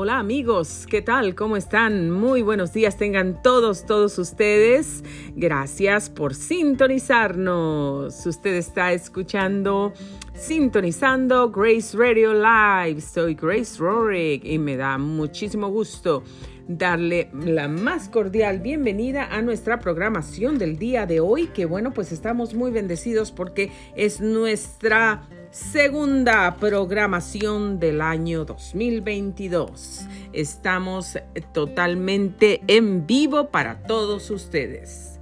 Hola amigos, ¿qué tal? ¿Cómo están? Muy buenos días tengan todos, todos ustedes. Gracias por sintonizarnos. Usted está escuchando, sintonizando Grace Radio Live. Soy Grace Rorick y me da muchísimo gusto darle la más cordial bienvenida a nuestra programación del día de hoy, que bueno, pues estamos muy bendecidos porque es nuestra segunda programación del año 2022. Estamos totalmente en vivo para todos ustedes.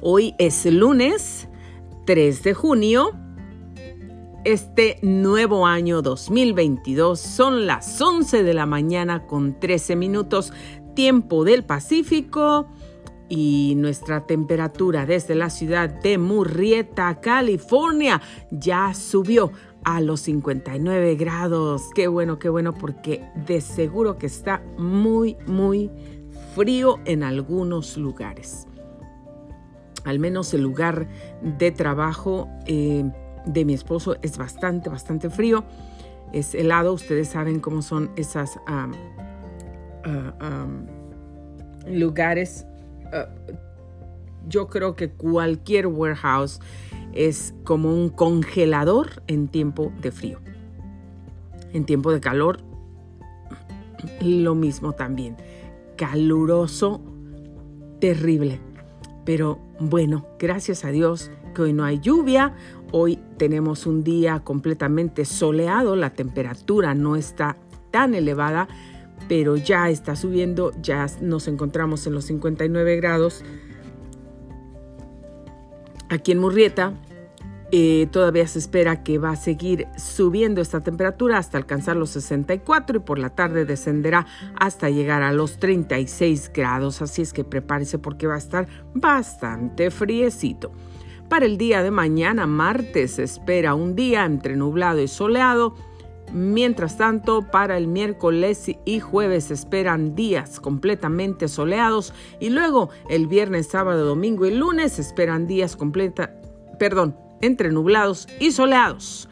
Hoy es lunes 3 de junio. Este nuevo año 2022 son las 11 de la mañana con 13 minutos tiempo del Pacífico y nuestra temperatura desde la ciudad de Murrieta, California, ya subió a los 59 grados. Qué bueno, qué bueno, porque de seguro que está muy, muy frío en algunos lugares. Al menos el lugar de trabajo eh, de mi esposo es bastante, bastante frío. Es helado, ustedes saben cómo son esas ah, lugares eh, yo creo que cualquier warehouse es como un congelador en tiempo de frío. En tiempo de calor, lo mismo también. Caluroso, terrible. Pero bueno, gracias a Dios que hoy no hay lluvia. Hoy tenemos un día completamente soleado. La temperatura no está tan elevada pero ya está subiendo, ya nos encontramos en los 59 grados. Aquí en Murrieta eh, todavía se espera que va a seguir subiendo esta temperatura hasta alcanzar los 64 y por la tarde descenderá hasta llegar a los 36 grados. Así es que prepárese porque va a estar bastante friecito. Para el día de mañana, martes, se espera un día entre nublado y soleado Mientras tanto, para el miércoles y jueves esperan días completamente soleados y luego el viernes, sábado, domingo y lunes esperan días completa, perdón, entre nublados y soleados.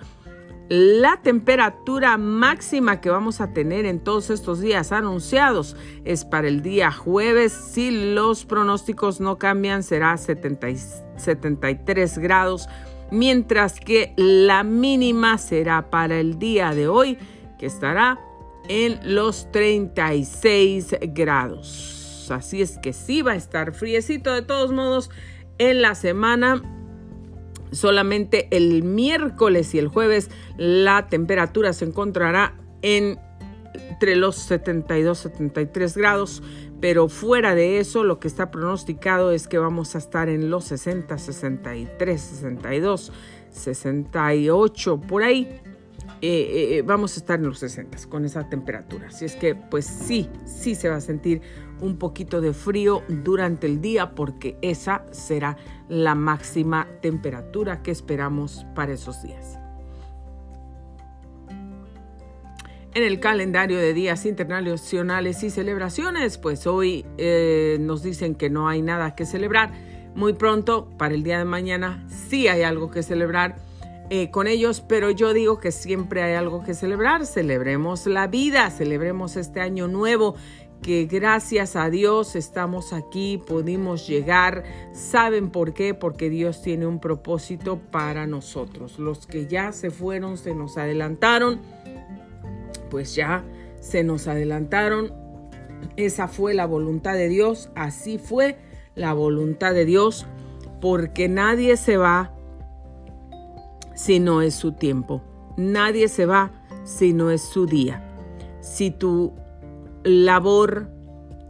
La temperatura máxima que vamos a tener en todos estos días anunciados es para el día jueves. Si los pronósticos no cambian, será 73 grados mientras que la mínima será para el día de hoy, que estará en los 36 grados. Así es que sí va a estar friecito de todos modos en la semana. Solamente el miércoles y el jueves la temperatura se encontrará en entre los 72 73 grados, pero fuera de eso lo que está pronosticado es que vamos a estar en los 60, 63, 62, 68, por ahí. Eh, eh, vamos a estar en los 60 con esa temperatura. Así es que pues sí, sí se va a sentir un poquito de frío durante el día porque esa será la máxima temperatura que esperamos para esos días. En el calendario de días internacionales y celebraciones, pues hoy eh, nos dicen que no hay nada que celebrar. Muy pronto, para el día de mañana, sí hay algo que celebrar eh, con ellos, pero yo digo que siempre hay algo que celebrar. Celebremos la vida, celebremos este año nuevo que gracias a Dios estamos aquí, pudimos llegar. ¿Saben por qué? Porque Dios tiene un propósito para nosotros. Los que ya se fueron, se nos adelantaron pues ya se nos adelantaron. Esa fue la voluntad de Dios, así fue la voluntad de Dios, porque nadie se va si no es su tiempo. Nadie se va si no es su día. Si tu labor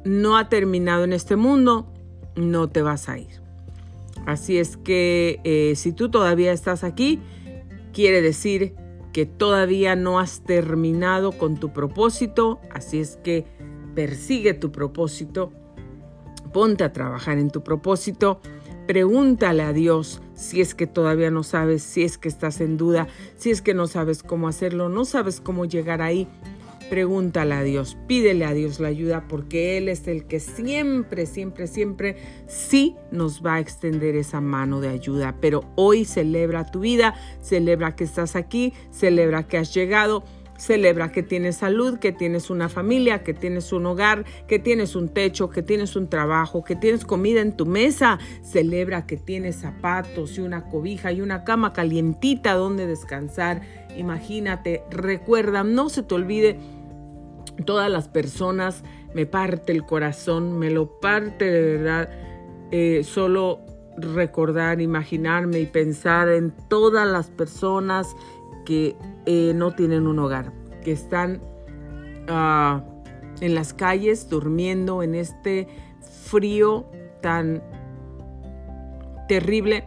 no ha terminado en este mundo, no te vas a ir. Así es que eh, si tú todavía estás aquí, quiere decir que todavía no has terminado con tu propósito, así es que persigue tu propósito, ponte a trabajar en tu propósito, pregúntale a Dios si es que todavía no sabes, si es que estás en duda, si es que no sabes cómo hacerlo, no sabes cómo llegar ahí, Pregúntale a Dios, pídele a Dios la ayuda porque Él es el que siempre, siempre, siempre sí nos va a extender esa mano de ayuda. Pero hoy celebra tu vida, celebra que estás aquí, celebra que has llegado, Celebra que tienes salud, que tienes una familia, que tienes un hogar, que tienes un techo, que tienes un trabajo, que tienes comida en tu mesa. Celebra que tienes zapatos y una cobija y una cama calientita donde descansar. Imagínate, recuerda, no se te olvide todas las personas, me parte el corazón, me lo parte de verdad. Eh, solo recordar, imaginarme y pensar en todas las personas que eh, no tienen un hogar, que están ah, en las calles durmiendo en este frío tan terrible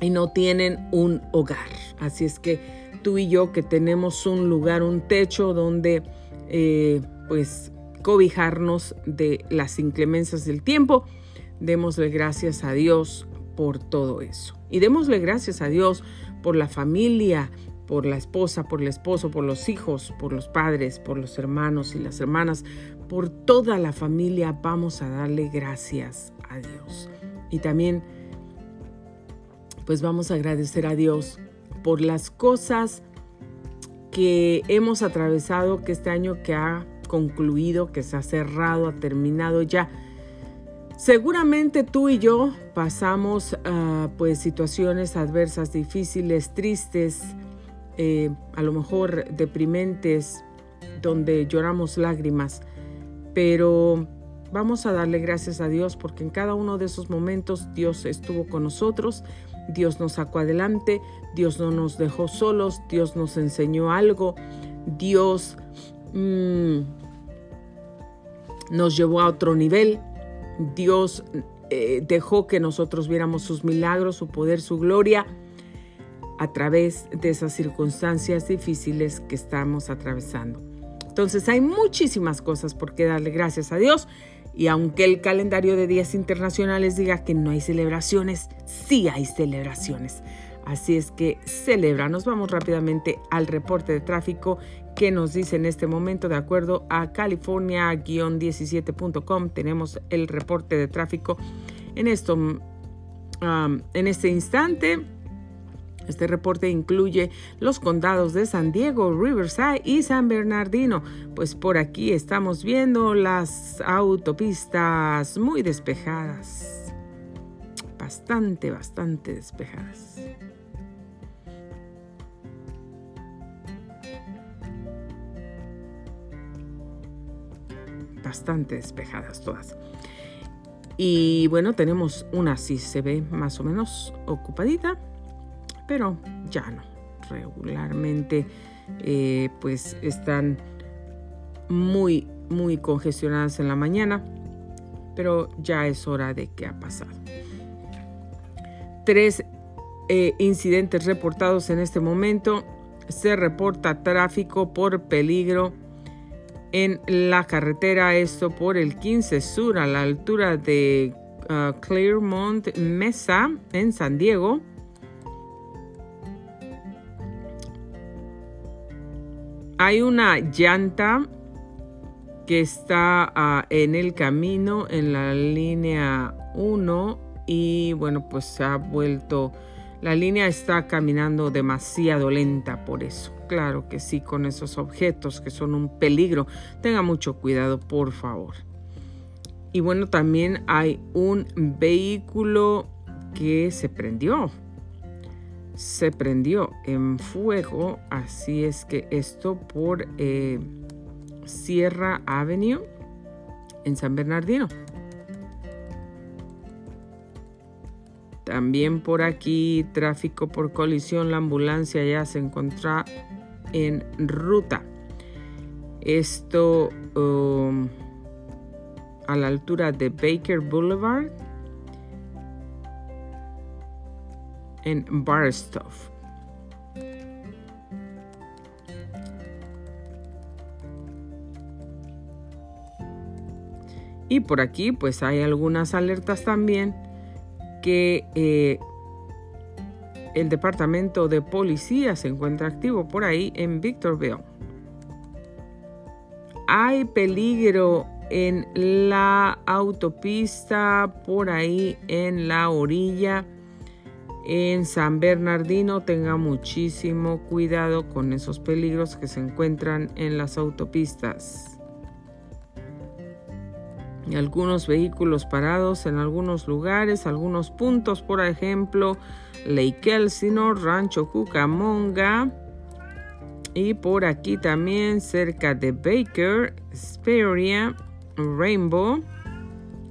y no tienen un hogar. Así es que tú y yo que tenemos un lugar, un techo donde eh, pues cobijarnos de las inclemencias del tiempo, démosle gracias a Dios por todo eso. Y démosle gracias a Dios por la familia, por la esposa, por el esposo, por los hijos, por los padres, por los hermanos y las hermanas, por toda la familia vamos a darle gracias a Dios. Y también pues vamos a agradecer a Dios por las cosas que hemos atravesado, que este año que ha concluido, que se ha cerrado, ha terminado ya. Seguramente tú y yo pasamos ah, pues situaciones adversas, difíciles, tristes, eh, a lo mejor deprimentes, donde lloramos lágrimas, pero vamos a darle gracias a Dios porque en cada uno de esos momentos Dios estuvo con nosotros, Dios nos sacó adelante, Dios no nos dejó solos, Dios nos enseñó algo, Dios mm, nos llevó a otro nivel, Dios eh, dejó que nosotros viéramos sus milagros, su poder, su gloria a través de esas circunstancias difíciles que estamos atravesando. Entonces hay muchísimas cosas por qué darle gracias a Dios y aunque el calendario de días internacionales diga que no hay celebraciones, sí hay celebraciones. Así es que celebra. Nos vamos rápidamente al reporte de tráfico que nos dice en este momento, de acuerdo a California-17.com, tenemos el reporte de tráfico en esto, en este instante. Este reporte incluye los condados de San Diego, Riverside y San Bernardino. Pues por aquí estamos viendo las autopistas muy despejadas. Bastante, bastante despejadas. Bastante despejadas todas. Y bueno, tenemos una sí se ve más o menos ocupadita pero ya no. Regularmente eh, pues están muy, muy congestionadas en la mañana, pero ya es hora de que ha pasado. Tres eh, incidentes reportados en este momento. Se reporta tráfico por peligro en la carretera, esto por el 15 Sur a la altura de uh, Claremont Mesa en San Diego. Hay una llanta que está ah, en el camino en la línea 1 y bueno pues se ha vuelto la línea está caminando demasiado lenta por eso claro que sí con esos objetos que son un peligro. Tenga mucho cuidado por favor. Y bueno también hay un vehículo que se prendió. Se prendió en fuego, así es que esto por eh, Sierra Avenue en San Bernardino. También por aquí tráfico por colisión, la ambulancia ya se encuentra en ruta. Esto um, a la altura de Baker Boulevard en Barstow. Y por aquí pues hay algunas alertas también que eh, el departamento de policía se encuentra activo por ahí en Victorville. Hay peligro en la autopista por ahí en la orilla en San Bernardino tenga muchísimo cuidado con esos peligros que se encuentran en las autopistas. Algunos vehículos parados en algunos lugares, algunos puntos, por ejemplo, Lake Elsinore, Rancho Cucamonga y por aquí también cerca de Baker, Speria, Rainbow.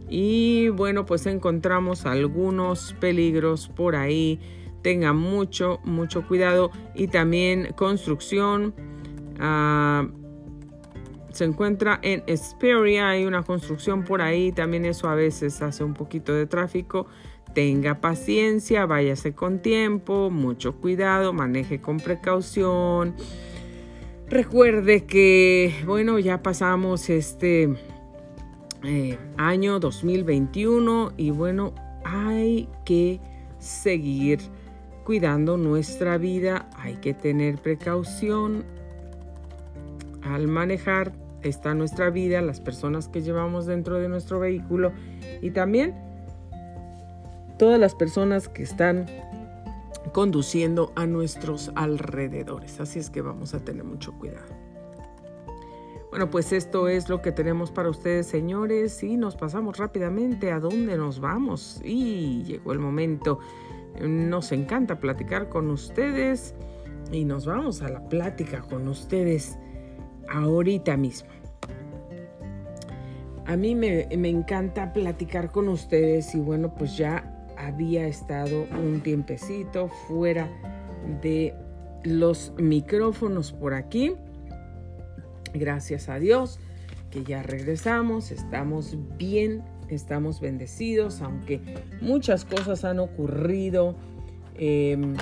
Y bueno, pues encontramos algunos peligros por ahí. Tengan mucho, mucho cuidado. Y también construcción. Ah, se encuentra en Esperia, hay una construcción por ahí, también eso a veces hace un poquito de tráfico. Tenga paciencia, váyase con tiempo, mucho cuidado, maneje con precaución. Recuerde que, bueno, ya pasamos este eh, año 2021 y bueno, hay que seguir cuidando nuestra vida, hay que tener precaución al manejar está nuestra vida, las personas que llevamos dentro de nuestro vehículo y también todas las personas que están conduciendo a nuestros alrededores. Así es que vamos a tener mucho cuidado. Bueno, pues esto es lo que tenemos para ustedes, señores, y nos pasamos rápidamente a dónde nos vamos. Y llegó el momento. Nos encanta platicar con ustedes y nos vamos a la plática con ustedes ahorita mismo. A mí me, encanta platicar con ustedes y bueno, pues ya había estado un tiempecito fuera de los micrófonos por aquí. Gracias a Dios que ya regresamos, estamos bien, estamos bendecidos, aunque muchas cosas han ocurrido. Em,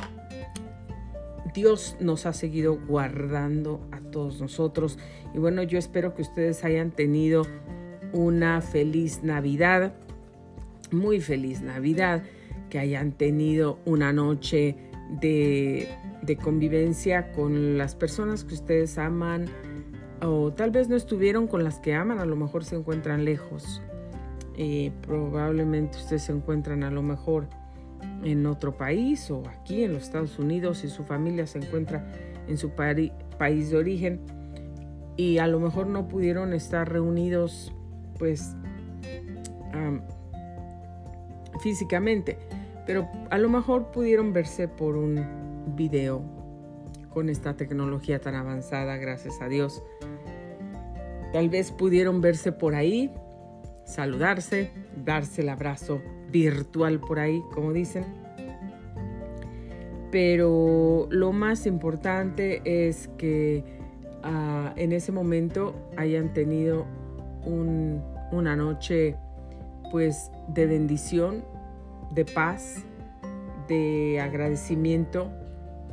Dios nos ha seguido guardando a todos nosotros. Y bueno, yo espero que ustedes hayan tenido una feliz Navidad, muy feliz Navidad, que hayan tenido una noche de, convivencia con las personas que ustedes aman o tal vez no estuvieron con las que aman, a lo mejor se encuentran lejos. Eh, probablemente ustedes se encuentran a lo mejor en otro país o aquí en los Estados Unidos y su familia se encuentra en su país de origen y a lo mejor no pudieron estar reunidos pues físicamente, pero a lo mejor pudieron verse por un video con esta tecnología tan avanzada, gracias a Dios. Tal vez pudieron verse por ahí, saludarse, darse el abrazo virtual por ahí, como dicen. Pero lo más importante es que ah, en ese momento hayan tenido una noche pues de bendición, de paz, de agradecimiento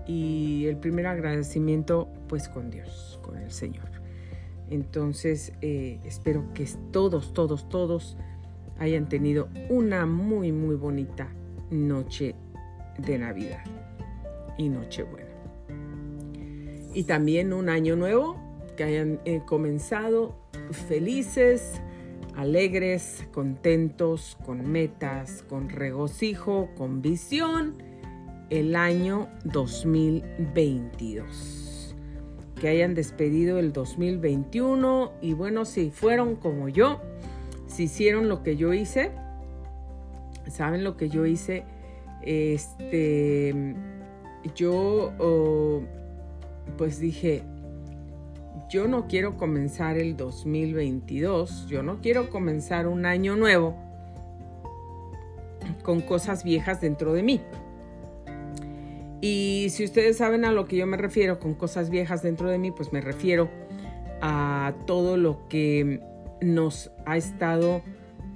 y el primer agradecimiento pues con Dios, con el Señor. Entonces eh, espero que todos, todos, todos hayan tenido una muy, muy bonita noche de Navidad y Nochebuena. Y también un año nuevo, que hayan eh, comenzado felices, alegres, contentos, con metas, con regocijo, con visión, el año 2022. Que hayan despedido el 2021 y bueno, si fueron como yo, si hicieron lo que yo hice, ¿saben lo que yo hice? Este, yo oh, pues dije, yo no quiero comenzar el 2022, yo no quiero comenzar un año nuevo con cosas viejas dentro de mí. Y si ustedes saben a lo que yo me refiero con cosas viejas dentro de mí, pues me refiero a todo lo que nos ha estado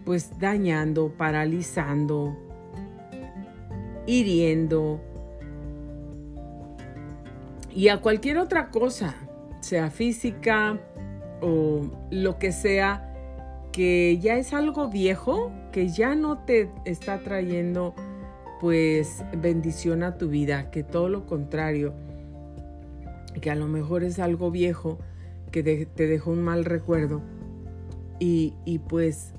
pues dañando, paralizando, hiriendo y a cualquier otra cosa, sea física o lo que sea, que ya es algo viejo, que ya no te está trayendo pues bendición a tu vida, que todo lo contrario, que a lo mejor es algo viejo que te dejó un mal recuerdo y, pues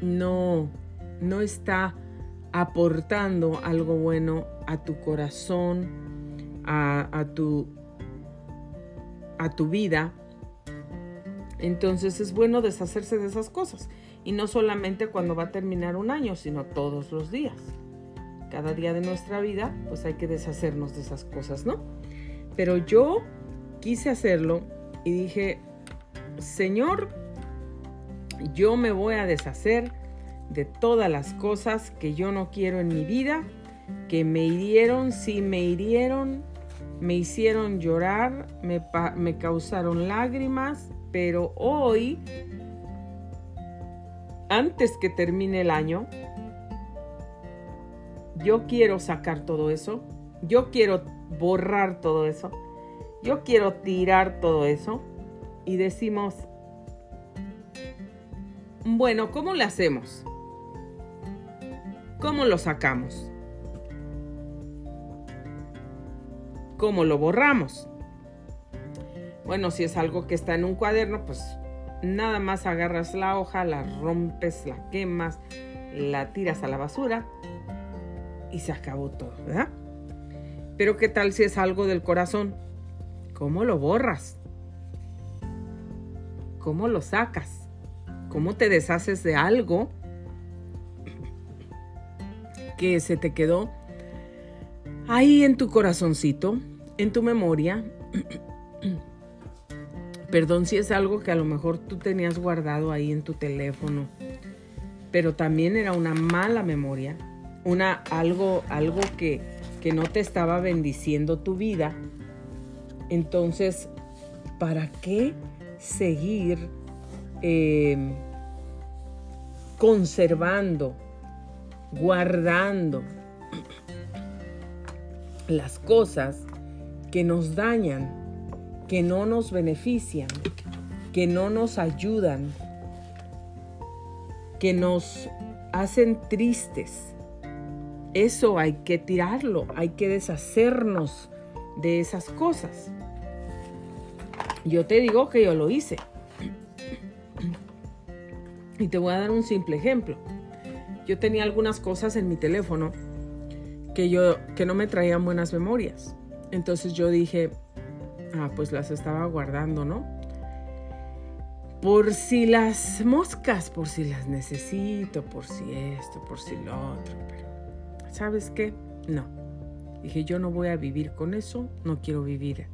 no, no está aportando algo bueno a tu corazón, a, tu, a tu vida. Entonces es bueno deshacerse de esas cosas. Y no solamente cuando va a terminar un año, sino todos los días. Cada día de nuestra vida, pues hay que deshacernos de esas cosas, ¿no? Pero yo quise hacerlo y dije, Señor, yo me voy a deshacer de todas las cosas que yo no quiero en mi vida, que me hirieron, sí me hirieron, me hicieron llorar, me, causaron lágrimas, pero hoy, antes que termine el año, yo quiero sacar todo eso, yo quiero borrar todo eso, yo quiero tirar todo eso y decimos, bueno, ¿cómo le hacemos? ¿Cómo lo sacamos? ¿Cómo lo borramos? Bueno, si es algo que está en un cuaderno, pues nada más agarras la hoja, la rompes, la quemas, la tiras a la basura y se acabó todo, ¿verdad? Pero ¿qué tal si es algo del corazón? ¿Cómo lo borras? ¿Cómo lo sacas? ¿Cómo te deshaces de algo que se te quedó ahí en tu corazoncito, en tu memoria. Perdón si es algo que a lo mejor tú tenías guardado ahí en tu teléfono, pero también era una mala memoria, una algo algo que, que no te estaba bendiciendo tu vida. Entonces, ¿para qué seguir eh, conservando guardando las cosas que nos dañan, que no nos benefician, que no nos ayudan, que nos hacen tristes. Eso hay que tirarlo, hay que deshacernos de esas cosas. Yo te digo que yo lo hice. Y te voy a dar un simple ejemplo yo tenía algunas cosas en mi teléfono que yo que no me traían buenas memorias. Entonces yo dije, ah, pues las estaba guardando, ¿no? Por si las moscas, por si las necesito, por si esto, por si lo otro, pero ¿sabes qué? No. Dije, yo no voy a vivir con eso, no quiero vivir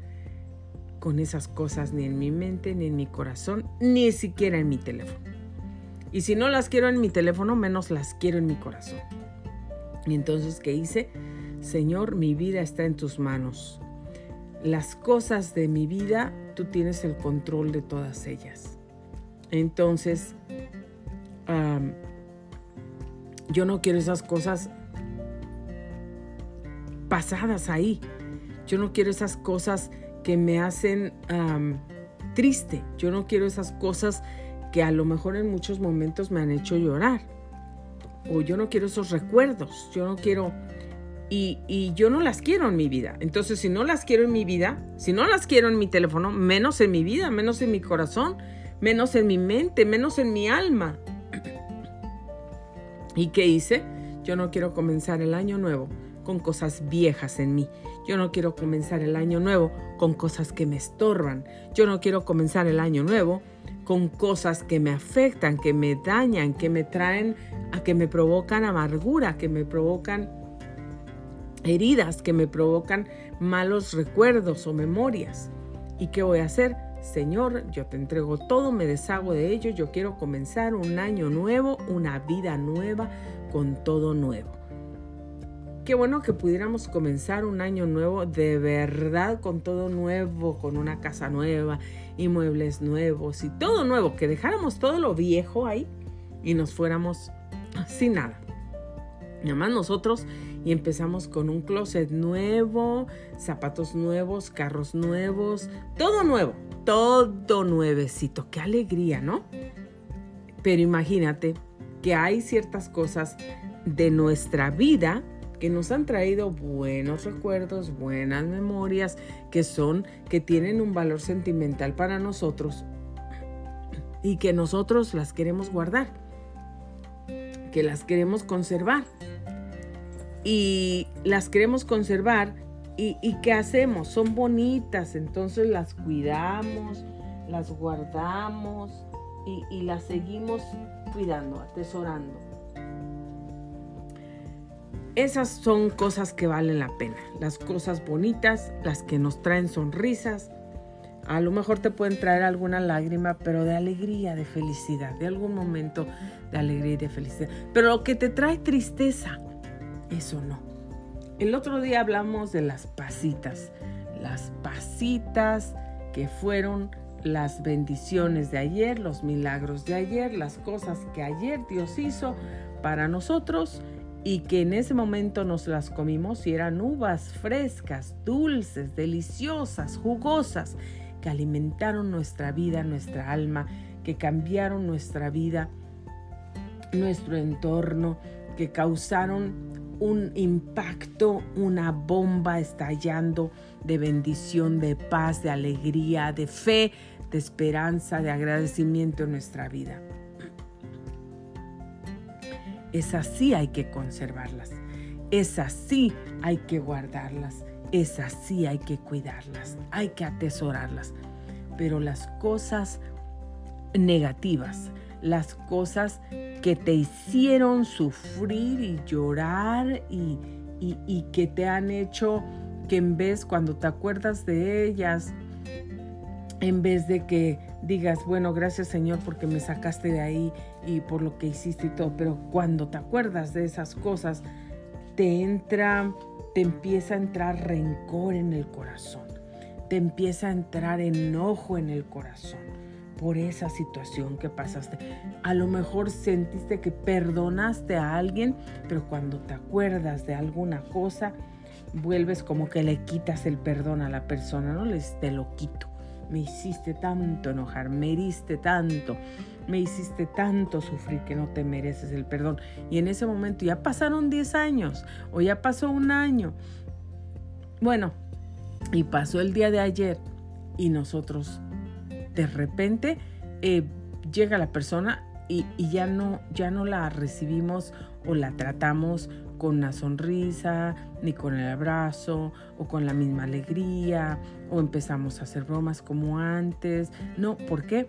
con esas cosas ni en mi mente, ni en mi corazón, ni siquiera en mi teléfono. Y si no las quiero en mi teléfono, menos las quiero en mi corazón. Y entonces, ¿qué hice? Señor, mi vida está en tus manos. Las cosas de mi vida, tú tienes el control de todas ellas. Entonces, yo no quiero esas cosas pasadas ahí. Yo no quiero esas cosas que me hacen triste. Yo no quiero esas cosas que a lo mejor en muchos momentos me han hecho llorar. O yo no quiero esos recuerdos, yo no quiero... Y, yo no las quiero en mi vida. Entonces, si no las quiero en mi vida, si no las quiero en mi teléfono, menos en mi vida, menos en mi corazón, menos en mi mente, menos en mi alma. ¿Y qué hice? Yo no quiero comenzar el año nuevo con cosas viejas en mí. Yo no quiero comenzar el año nuevo con cosas que me estorban. Yo no quiero comenzar el año nuevo con cosas que me afectan, que me dañan, que me traen, a que me provocan amargura, que me provocan heridas, que me provocan malos recuerdos o memorias. ¿Y qué voy a hacer? Señor, yo te entrego todo, me deshago de ello, yo quiero comenzar un año nuevo, una vida nueva, con todo nuevo. Qué bueno que pudiéramos comenzar un año nuevo de verdad con todo nuevo, con una casa nueva y muebles nuevos y todo nuevo, que dejáramos todo lo viejo ahí y nos fuéramos sin nada. Nada más nosotros y empezamos con un closet nuevo, zapatos nuevos, carros nuevos, todo nuevo, todo nuevecito. Qué alegría, ¿no? Pero imagínate que hay ciertas cosas de nuestra vida que nos han traído buenos recuerdos, buenas memorias, que son, que tienen un valor sentimental para nosotros y que nosotros las queremos guardar, que las queremos conservar. y las queremos conservar. ¿Y, qué hacemos? Son bonitas, entonces las cuidamos, las guardamos y, y las seguimos cuidando, atesorando. Esas son cosas que valen la pena, las cosas bonitas, las que nos traen sonrisas. A lo mejor te pueden traer alguna lágrima, pero de alegría, de felicidad, de algún momento de alegría y de felicidad. Pero lo que te trae tristeza, eso no. El otro día hablamos de las pasitas, las pasitas que fueron las bendiciones de ayer, los milagros de ayer, las cosas que ayer Dios hizo para nosotros y que en ese momento nos las comimos y eran uvas frescas, dulces, deliciosas, jugosas, que alimentaron nuestra vida, nuestra alma, que cambiaron nuestra vida, nuestro entorno, que causaron un impacto, una bomba estallando de bendición, de paz, de alegría, de fe, de esperanza, de agradecimiento en nuestra vida. Es así hay que conservarlas, es así hay que guardarlas, es así hay que cuidarlas, hay que atesorarlas. Pero las cosas negativas, las cosas que te hicieron sufrir y llorar y, y, que te han hecho que en vez, cuando te acuerdas de ellas, en vez de que digas, bueno, gracias Señor porque me sacaste de ahí y por lo que hiciste y todo, pero cuando te acuerdas de esas cosas, te entra, te empieza a entrar rencor en el corazón, te empieza a entrar enojo en el corazón por esa situación que pasaste. A lo mejor sentiste que perdonaste a alguien, pero cuando te acuerdas de alguna cosa, vuelves como que le quitas el perdón a la persona, ¿no? Les te lo quito. Me hiciste tanto enojar, me heriste tanto, me hiciste tanto sufrir que no te mereces el perdón. Y en ese momento ya pasaron 10 años o ya pasó un año. Bueno, y pasó el día de ayer y nosotros de repente eh, llega la persona y, ya, no, ya no la recibimos o la tratamos con una sonrisa, ni con el abrazo, o con la misma alegría, o empezamos a hacer bromas como antes. No, ¿por qué?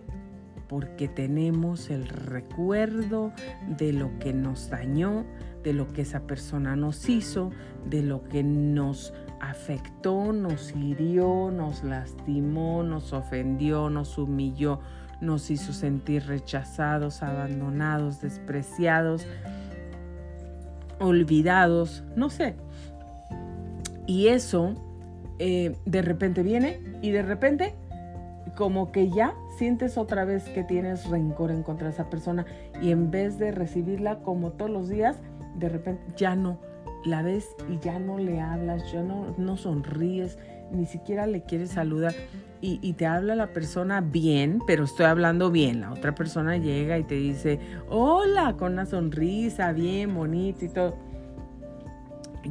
Porque tenemos el recuerdo de lo que nos dañó, de lo que esa persona nos hizo, de lo que nos afectó, nos hirió, nos lastimó, nos ofendió, nos humilló, nos hizo sentir rechazados, abandonados, despreciados, olvidados, no sé. Y eso eh, de repente viene y de repente como que ya sientes otra vez que tienes rencor en contra de esa persona y en vez de recibirla como todos los días, de repente ya no la ves y ya no le hablas, ya no, no sonríes, ni siquiera le quieres saludar y, te habla la persona bien, pero estoy hablando bien. La otra persona llega y te dice, hola, con una sonrisa, bien, bonito y todo.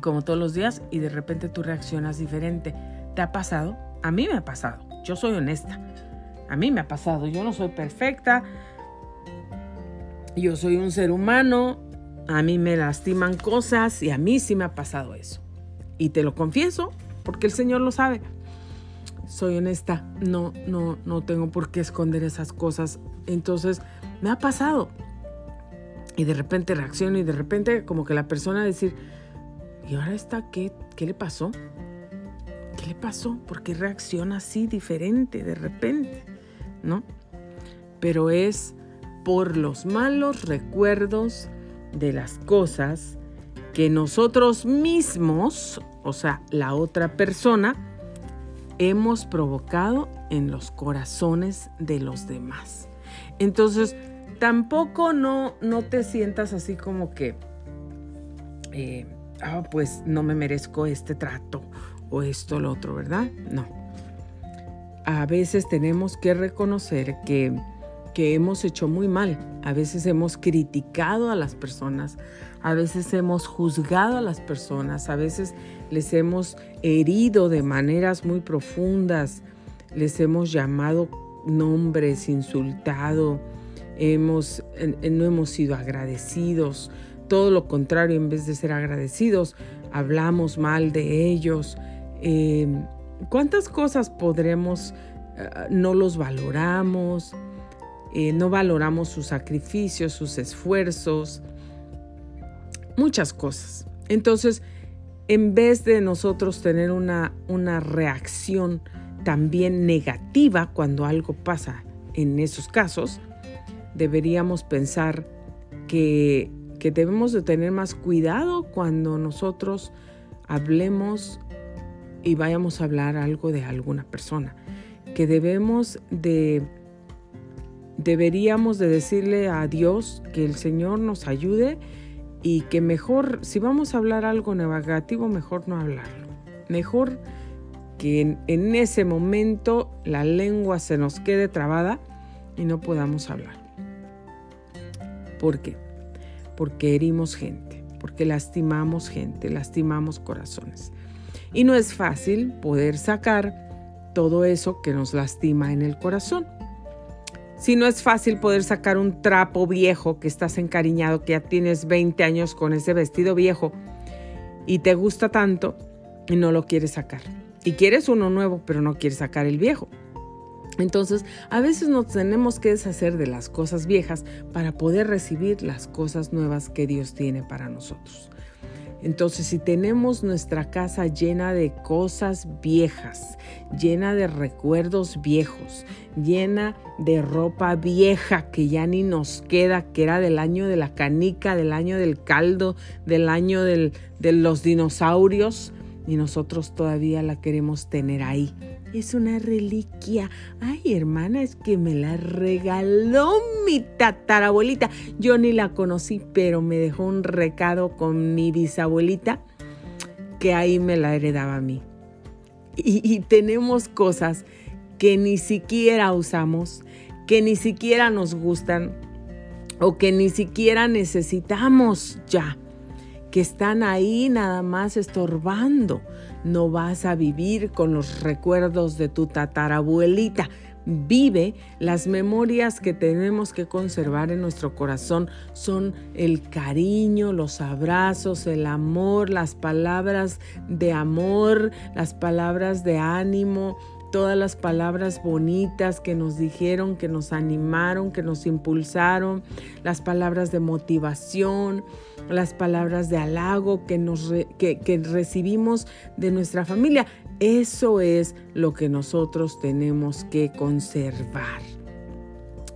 Como todos los días, y de repente tú reaccionas diferente. ¿Te ha pasado? A mí me ha pasado. Yo soy honesta. A mí me ha pasado. Yo no soy perfecta. Yo soy un ser humano a mí me lastiman cosas y a mí sí me ha pasado eso. Y te lo confieso porque el Señor lo sabe. Soy honesta, no, no, no tengo por qué esconder esas cosas. Entonces, me ha pasado. Y de repente reacciono y de repente como que la persona decir, ¿y ahora está qué? ¿Qué le pasó? ¿Qué le pasó? ¿Por qué reacciona así diferente de repente? ¿No? Pero es por los malos recuerdos de las cosas que nosotros mismos, o sea, la otra persona, hemos provocado en los corazones de los demás. Entonces, tampoco no, no te sientas así como que, eh, ah, pues no me merezco este trato o esto, lo otro, ¿verdad? No. A veces tenemos que reconocer que que hemos hecho muy mal. A veces hemos criticado a las personas, a veces hemos juzgado a las personas, a veces les hemos herido de maneras muy profundas, les hemos llamado nombres, insultado, hemos, no hemos sido agradecidos. Todo lo contrario, en vez de ser agradecidos, hablamos mal de ellos. Em, ¿Cuántas cosas podremos, eh, no los valoramos, eh, no valoramos sus sacrificios, sus esfuerzos, muchas cosas? Entonces, en vez de nosotros tener una, una reacción también negativa cuando algo pasa en esos casos, deberíamos pensar que, que debemos de tener más cuidado cuando nosotros hablemos y vayamos a hablar algo de alguna persona, que debemos de deberíamos de decirle a Dios que el Señor nos ayude y que mejor, si vamos a hablar algo negativo, mejor no hablarlo. Mejor que en, en, ese momento la lengua se nos quede trabada y no podamos hablar. ¿Por qué? Porque herimos gente, porque lastimamos gente, lastimamos corazones. Y no es fácil poder sacar todo eso que nos lastima en el corazón. Si no es fácil poder sacar un trapo viejo que estás encariñado, que ya tienes 20 años con ese vestido viejo y te gusta tanto y no lo quieres sacar. Y quieres uno nuevo, pero no quieres sacar el viejo. Entonces, a veces nos tenemos que deshacer de las cosas viejas para poder recibir las cosas nuevas que Dios tiene para nosotros. Entonces, si tenemos nuestra casa llena de cosas viejas, llena de recuerdos viejos, llena de ropa vieja que ya ni nos queda, que era del año de la canica, del año del caldo, del año de los dinosaurios, y nosotros todavía la queremos tener ahí es una reliquia. Ay, hermana, es que me la regaló mi tatarabuelita. Yo ni la conocí, pero me dejó un recado con mi bisabuelita que ahí me la heredaba a mí. Y, y tenemos cosas que ni siquiera usamos, que ni siquiera nos gustan o que ni siquiera necesitamos ya, que están ahí nada más estorbando no vas a vivir con los recuerdos de tu tatarabuelita. Vive las memorias que tenemos que conservar en nuestro corazón. Son el cariño, los abrazos, el amor, las palabras de amor, las palabras de ánimo, todas las palabras bonitas que nos dijeron, que nos animaron, que nos impulsaron, las palabras de motivación, las palabras de halago que, nos que, recibimos de nuestra familia. Eso es lo que nosotros tenemos que conservar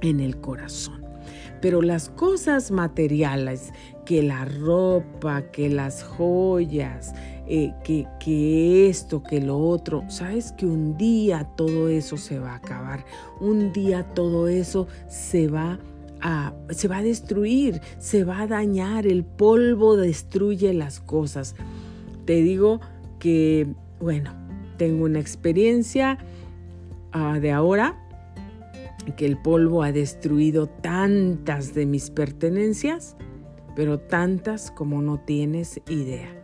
en el corazón. Pero las cosas materiales, que la ropa, que las joyas, eh, que, esto, que lo otro, sabes que un día todo eso se va a acabar, un día todo eso se va a se va a destruir, se va a dañar, el polvo destruye las cosas. Te digo que, bueno, tengo una experiencia ah, de ahora, que el polvo ha destruido tantas de mis pertenencias, pero tantas como no tienes idea.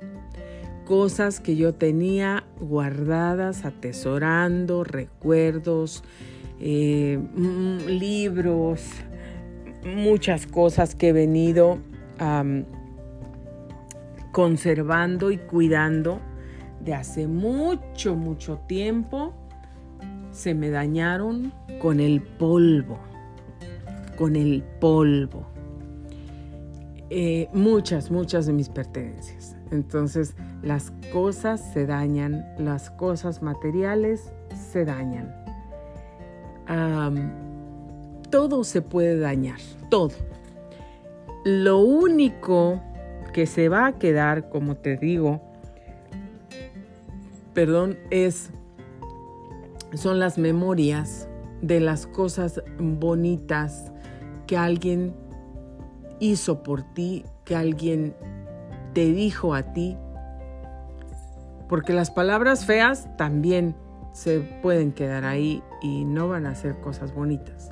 Cosas que yo tenía guardadas, atesorando, recuerdos, eh, mm, libros, muchas cosas que he venido conservando y cuidando de hace mucho, mucho tiempo, se me dañaron con el polvo, con el polvo. Eh, muchas, muchas de mis pertenencias. Entonces las cosas se dañan, las cosas materiales se dañan todo se puede dañar, todo. Lo único que se va a quedar, como te digo, perdón, es son las memorias de las cosas bonitas que alguien hizo por ti, que alguien te dijo a ti. Porque las palabras feas también se pueden quedar ahí y no van a ser cosas bonitas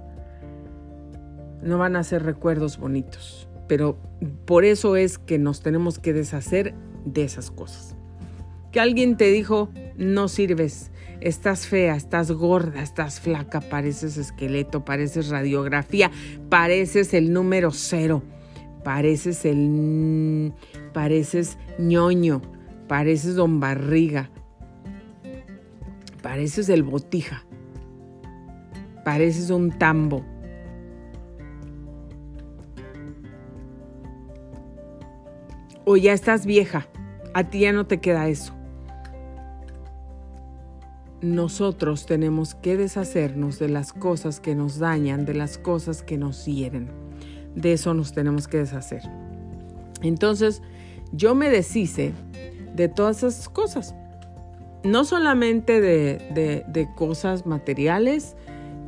no van a ser recuerdos bonitos. Pero por eso es que nos tenemos que deshacer de esas cosas. Que alguien te dijo, no sirves, estás fea, estás gorda, estás flaca, pareces esqueleto, pareces radiografía, pareces el número cero, pareces el... pareces ñoño, pareces don Barriga, pareces el Botija, pareces un tambo. O ya estás vieja, a ti ya no te queda eso. Nosotros tenemos que deshacernos de las cosas que nos dañan, de las cosas que nos hieren. De eso nos tenemos que deshacer. Entonces, yo me deshice de todas esas cosas. No solamente de, cosas materiales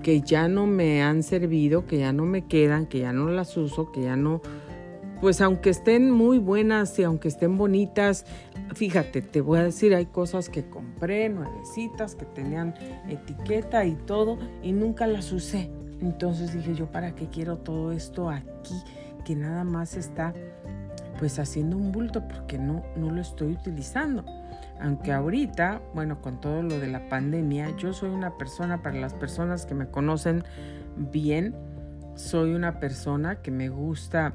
que ya no me han servido, que ya no me quedan, que ya no las uso, que ya no, pues aunque estén muy buenas y aunque estén bonitas, fíjate, te voy a decir, hay cosas que compré, nuevecitas, que tenían etiqueta y todo, y nunca las usé. Entonces dije yo, ¿para qué quiero todo esto aquí? Que nada más está pues haciendo un bulto porque no, no lo estoy utilizando. Aunque ahorita, bueno, con todo lo de la pandemia, yo soy una persona, para las personas que me conocen bien, soy una persona que me gusta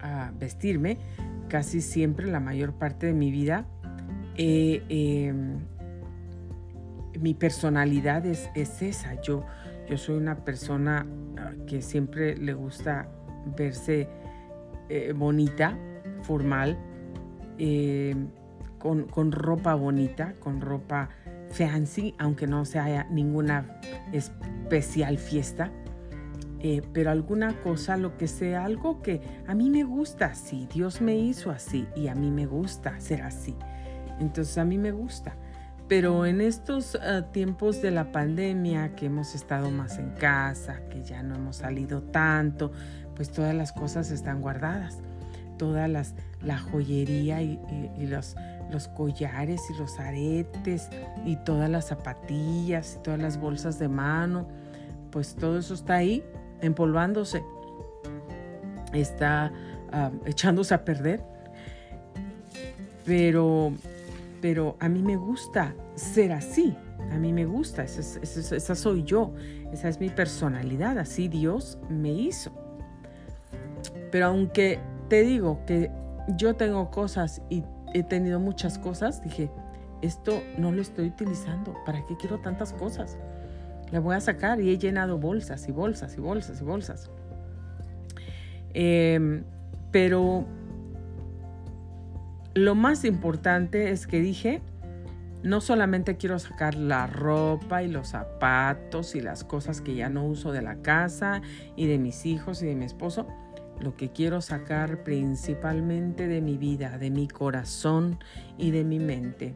ah, vestirme casi siempre, la mayor parte de mi vida. Eh, em, mi personalidad es, es, esa. Yo, yo soy una persona ah, que siempre le gusta verse eh, bonita, formal, eh, con, ropa bonita, con ropa fancy, aunque no sea ninguna especial fiesta. Eh, pero alguna cosa, lo que sea, algo que a mí me gusta así, Dios me hizo así y a mí me gusta ser así. Entonces a mí me gusta. Pero en estos tiempos de la pandemia, que hemos estado más en casa, que ya no hemos salido tanto, pues todas las cosas están guardadas. Todas las, la joyería y, los, los collares y los aretes y todas las zapatillas y todas las bolsas de mano, pues todo eso está ahí empolvándose, está echándose a perder. Pero, pero a mí me gusta ser así, a mí me gusta, esa soy yo, esa es mi personalidad, así Dios me hizo. Pero aunque te digo que yo tengo cosas y he tenido muchas cosas, dije, esto no lo estoy utilizando. ¿Para qué quiero tantas cosas? Le voy a sacar y he llenado bolsas y bolsas y bolsas y bolsas. Em, pero lo más importante es que dije, no solamente quiero sacar la ropa y los zapatos y las cosas que ya no uso de la casa y de mis hijos y de mi esposo, lo que quiero sacar principalmente de mi vida, de mi corazón y de mi mente.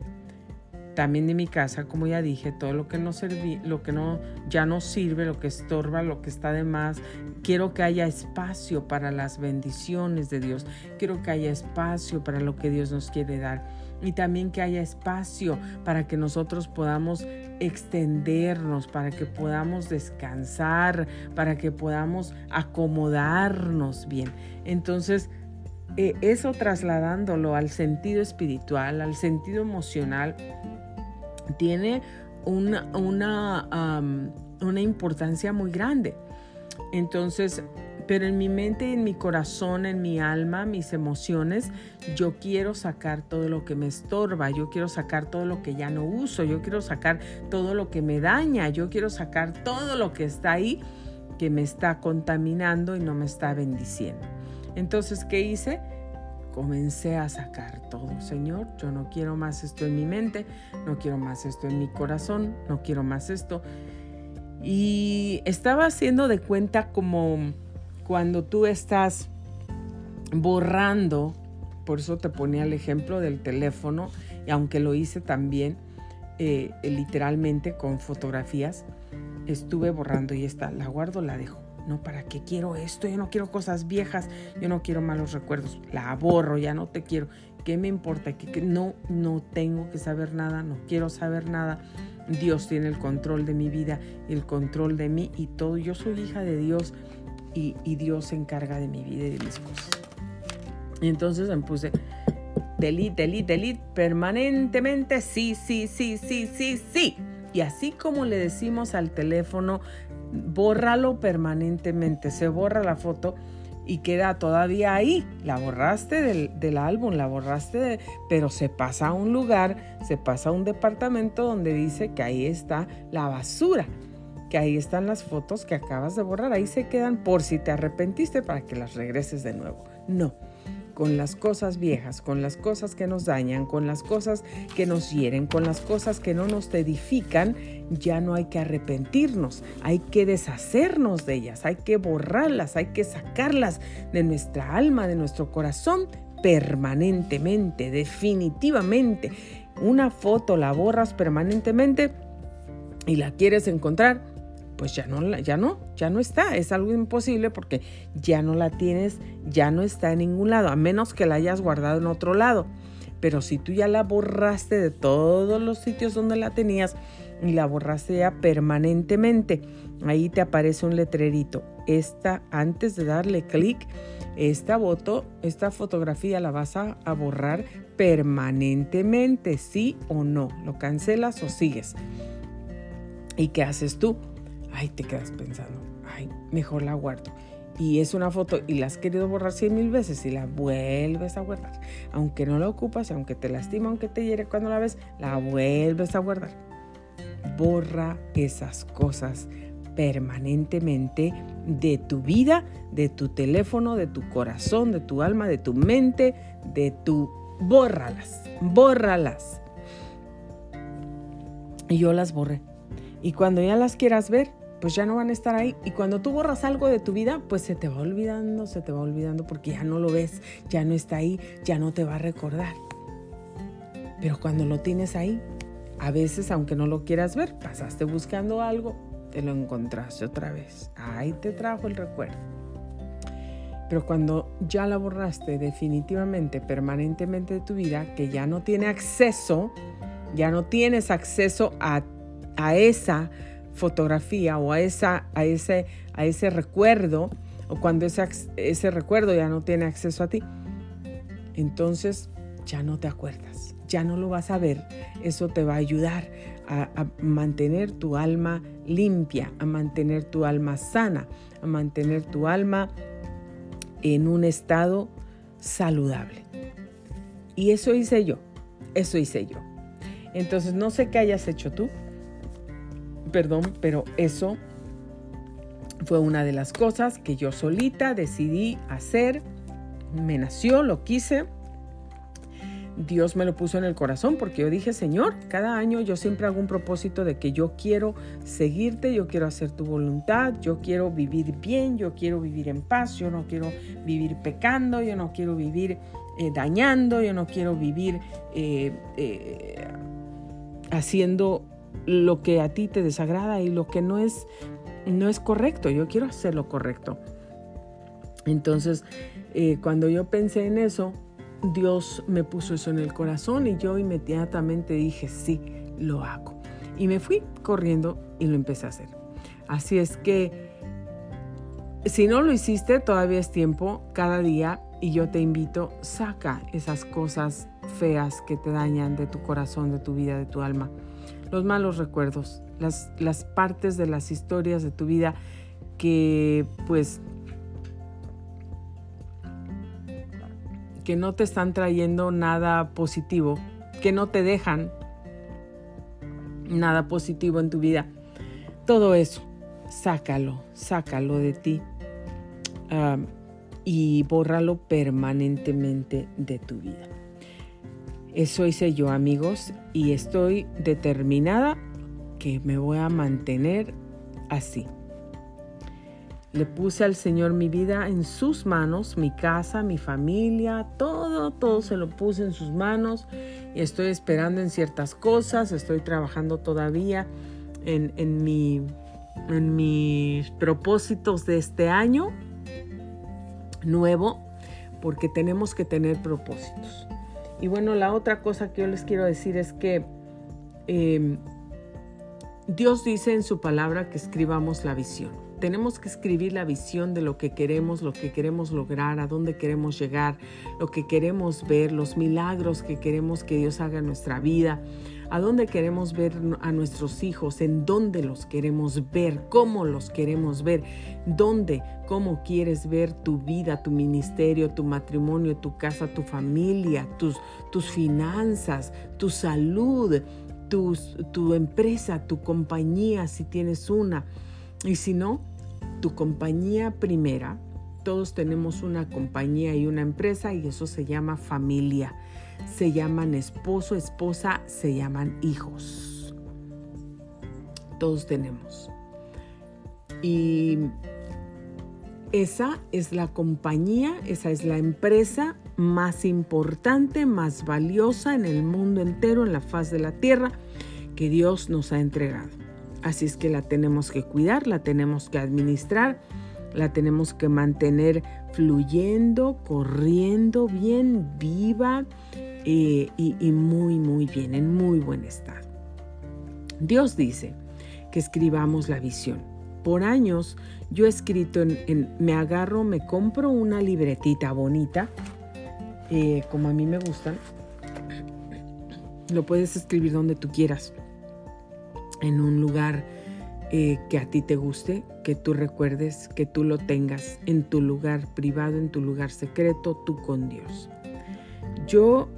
También de mi casa, como ya dije, todo lo que no serví, lo que no ya no sirve, lo que estorba, lo que está de más. Quiero que haya espacio para las bendiciones de Dios. Quiero que haya espacio para lo que Dios nos quiere dar y también que haya espacio para que nosotros podamos extendernos, para que podamos descansar, para que podamos acomodarnos bien. Entonces, eh, eso trasladándolo al sentido espiritual, al sentido emocional, tiene una, una, una importancia muy grande. Entonces, pero en mi mente, en mi corazón, en mi alma, mis emociones, yo quiero sacar todo lo que me estorba, yo quiero sacar todo lo que ya no uso, yo quiero sacar todo lo que me daña, yo quiero sacar todo lo que está ahí que me está contaminando y no me está bendiciendo. Entonces, ¿qué hice? Comencé a sacar todo, Señor, yo no quiero más esto en mi mente, no quiero más esto en mi corazón, no quiero más esto. Y estaba haciendo de cuenta como cuando tú estás borrando, por eso te ponía el ejemplo del teléfono, y aunque lo hice también eh, literalmente con fotografías, estuve borrando y está, la guardo, la dejo. No, ¿para qué quiero esto? Yo no quiero cosas viejas, yo no quiero malos recuerdos, la borro, ya no te quiero. ¿Qué me importa? Que, no, no tengo que saber nada, no quiero saber nada. Dios tiene el control de mi vida, el control de mí y todo. Yo soy hija de Dios y, Dios se encarga de mi vida y de mis cosas. Entonces me puse delete, delete, delete permanentemente, sí, sí, sí, sí, sí, sí. Y así como le decimos al teléfono, bórralo permanentemente, se borra la foto, y queda todavía ahí. La borraste del, álbum, la borraste, pero se pasa a un lugar, se pasa a un departamento donde dice que ahí está la basura, que ahí están las fotos que acabas de borrar, ahí se quedan por si te arrepentiste para que las regreses de nuevo. No, con las cosas viejas, con las cosas que nos dañan, con las cosas que nos hieren, con las cosas que no nos edifican, ya no hay que arrepentirnos, hay que deshacernos de ellas, hay que borrarlas, hay que sacarlas de nuestra alma, de nuestro corazón permanentemente, definitivamente. Una foto la borras permanentemente y la quieres encontrar, pues ya no, ya no, ya no está. Es algo imposible porque ya no la tienes, ya no está en ningún lado, a menos que la hayas guardado en otro lado. Pero si tú ya la borraste de todos los sitios donde la tenías y la borraste ya permanentemente, ahí te aparece un letrerito. Esta, antes de darle clic, esta foto, esta fotografía la vas a, a borrar permanentemente, sí o no. Lo cancelas o sigues. ¿Y qué haces tú? Ay, te quedas pensando, ay, mejor la guardo. Y es una foto y la has querido borrar cien mil veces y la vuelves a guardar. Aunque no la ocupas, aunque te lastima, aunque te hiere cuando la ves, la vuelves a guardar. Borra esas cosas permanentemente de tu vida, de tu teléfono, de tu corazón, de tu alma, de tu mente, de tu... Bórralas, bórralas. Y yo las borré. Y cuando ya las quieras ver, pues ya no van a estar ahí. Y cuando tú borras algo de tu vida, pues se te va olvidando, se te va olvidando porque ya no lo ves, ya no está ahí, ya no te va a recordar. Pero cuando lo tienes ahí, a veces, aunque no lo quieras ver, pasaste buscando algo, te lo encontraste otra vez. Ahí te trajo el recuerdo. Pero cuando ya la borraste definitivamente, permanentemente de tu vida, que ya no tiene acceso, ya no tienes acceso a, a esa fotografía o a, esa, a, ese, a ese recuerdo, o cuando ese, ese recuerdo ya no tiene acceso a ti, entonces ya no te acuerdas, ya no lo vas a ver. Eso te va a ayudar a, a, mantener tu alma limpia, a mantener tu alma sana, a mantener tu alma en un estado saludable. Y eso hice yo, eso hice yo. Entonces no sé qué hayas hecho tú, perdón, pero eso fue una de las cosas que yo solita decidí hacer. Me nació, lo quise. Dios me lo puso en el corazón porque yo dije, Señor, cada año yo siempre hago un propósito de que yo quiero seguirte, yo quiero hacer tu voluntad, yo quiero vivir bien, yo quiero vivir en paz, yo no quiero vivir pecando, yo no quiero vivir eh, dañando, yo no quiero vivir eh, eh, haciendo lo que a ti te desagrada y lo que no es, no es correcto. Yo quiero hacer lo correcto. Entonces, eh, cuando yo pensé en eso, Dios me puso eso en el corazón y yo inmediatamente dije, sí, lo hago. Y me fui corriendo y lo empecé a hacer. Así es que, si no lo hiciste, todavía es tiempo, cada día, y yo te invito, saca esas cosas feas que te dañan de tu corazón, de tu vida, de tu alma los malos recuerdos, las, las partes de las historias de tu vida que pues que no te están trayendo nada positivo, que no te dejan nada positivo en tu vida. Todo eso, sácalo, sácalo de ti ah, y bórralo permanentemente de tu vida. Eso hice yo amigos y estoy determinada que me voy a mantener así. Le puse al Señor mi vida en sus manos, mi casa, mi familia, todo, todo se lo puse en sus manos y estoy esperando en ciertas cosas, estoy trabajando todavía en, en, mi, en mis propósitos de este año nuevo, porque tenemos que tener propósitos. Y bueno, la otra cosa que yo les quiero decir es que em, Dios dice en su palabra que escribamos la visión. Tenemos que escribir la visión de lo que queremos, lo que queremos lograr, a dónde queremos llegar, lo que queremos ver, los milagros que queremos que Dios haga en nuestra vida, a dónde queremos ver a nuestros hijos, en dónde los queremos ver, cómo los queremos ver, dónde, cómo quieres ver tu vida, tu ministerio, tu matrimonio, tu casa, tu familia, tus, tus finanzas, tu salud, tu empresa, tu compañía, si tienes una. Y si no, tu compañía primera. Todos tenemos una compañía y una empresa y eso se llama familia. Se llaman esposo, esposa, se llaman hijos. Todos tenemos. Y esa es la compañía, esa es la empresa más importante, más valiosa en el mundo entero, en la faz de la tierra, que Dios nos ha entregado. Así es que la tenemos que cuidar, la tenemos que administrar, la tenemos que mantener fluyendo, corriendo bien, viva eh, y, muy, muy bien, en muy buen estado. Dios dice que escribamos la visión. Por años yo he escrito en, me agarro, me compro una libretita bonita, eh, como a mí me gustan. Lo puedes escribir donde tú quieras, en un lugar eh, que a ti te guste, que tú recuerdes, que tú lo tengas en tu lugar privado, en tu lugar secreto, tú con Dios. Yo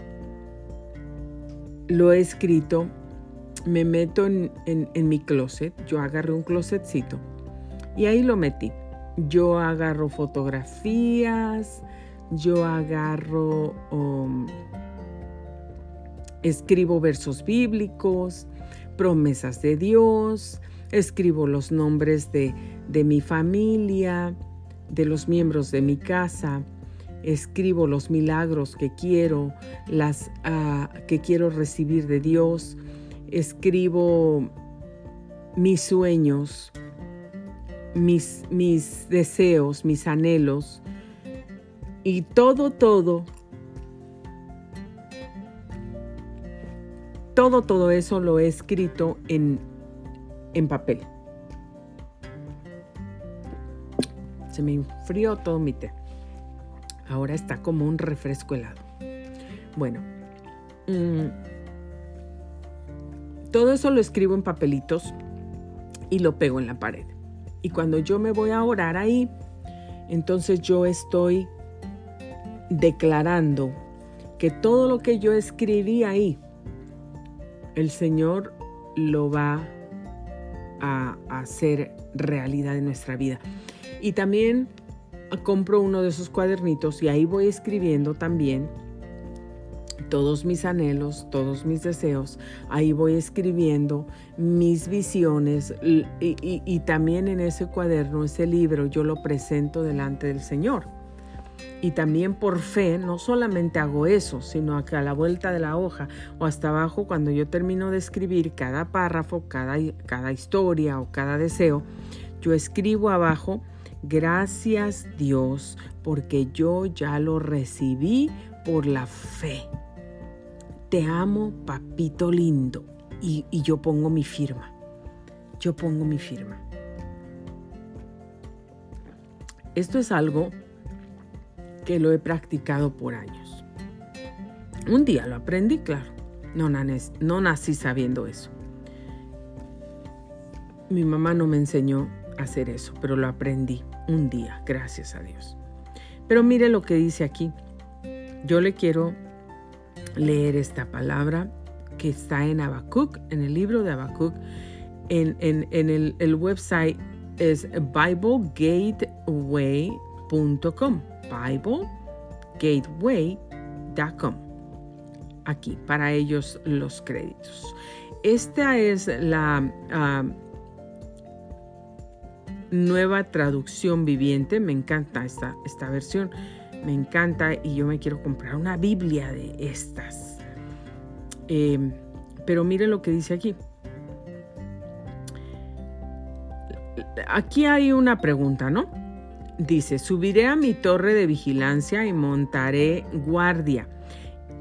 lo he escrito, me meto en, mi closet, yo agarré un closetcito y ahí lo metí. Yo agarro fotografías, yo agarro, um, escribo versos bíblicos, promesas de Dios, escribo los nombres de mi familia, de los miembros de mi casa, escribo los milagros que quiero, las uh, que quiero recibir de Dios, escribo mis sueños, mis, mis deseos, mis anhelos y todo, todo, todo, todo eso lo he escrito en, en papel. Se me enfrió todo mi té. Ahora está como un refresco helado. Bueno, mm, todo eso lo escribo en papelitos y lo pego en la pared. Y cuando yo me voy a orar ahí, entonces yo estoy declarando que todo lo que yo escribí ahí, el Señor lo va a hacer realidad en nuestra vida. Y también compro uno de esos cuadernitos y ahí voy escribiendo también todos mis anhelos, todos mis deseos. Ahí voy escribiendo mis visiones y, también en ese cuaderno, ese libro, yo lo presento delante del Señor. Y también por fe, no solamente hago eso, sino acá a la vuelta de la hoja o hasta abajo, cuando yo termino de escribir cada párrafo, cada, cada historia o cada deseo, yo escribo abajo, gracias Dios, porque yo ya lo recibí por la fe te amo, papito lindo. Y, yo pongo mi firma. Yo pongo mi firma. Esto es algo que lo he practicado por años. Un día lo aprendí, claro. No, nací sabiendo eso. Mi mamá no me enseñó a hacer eso, pero lo aprendí un día, gracias a Dios. Pero mire lo que dice aquí. Yo le quiero leer esta palabra que está en Habacuc, en el libro de Habacuc. En, el, website es biblegateway.com. Biblegateway.com. Aquí, para ellos los créditos. Esta es la ah, nueva traducción viviente. Me encanta esta, esta versión me encanta y yo me quiero comprar una Biblia de estas. Eh, pero mire lo que dice aquí. Aquí hay una pregunta, ¿no? Dice, subiré a mi torre de vigilancia y montaré guardia.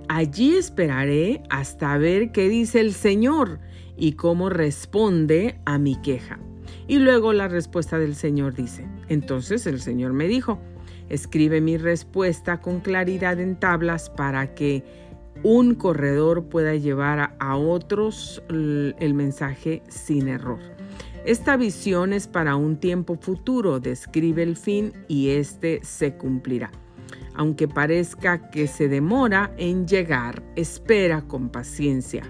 Allí esperaré hasta ver qué dice el Señor y cómo responde a mi queja. Y luego la respuesta del Señor dice, entonces el Señor me dijo, Escribe mi respuesta con claridad en tablas para que un corredor pueda llevar a otros el mensaje sin error. Esta visión es para un tiempo futuro, describe el fin y este se cumplirá. Aunque parezca que se demora en llegar, espera con paciencia,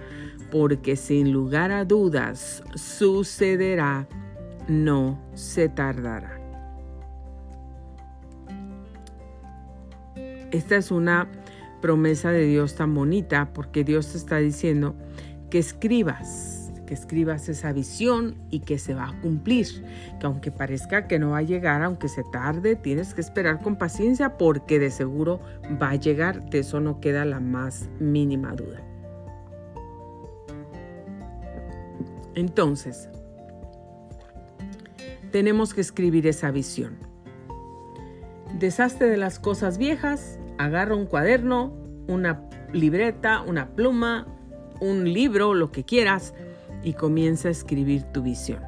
porque sin lugar a dudas sucederá, no se tardará. Esta es una promesa de Dios tan bonita porque Dios te está diciendo que escribas, que escribas esa visión y que se va a cumplir, que aunque parezca que no va a llegar, aunque se tarde, tienes que esperar con paciencia porque de seguro va a llegar, de eso no queda la más mínima duda. Entonces, tenemos que escribir esa visión. Deshazte de las cosas viejas agarra un cuaderno, una libreta, una pluma, un libro, lo que quieras, y comienza a escribir tu visión.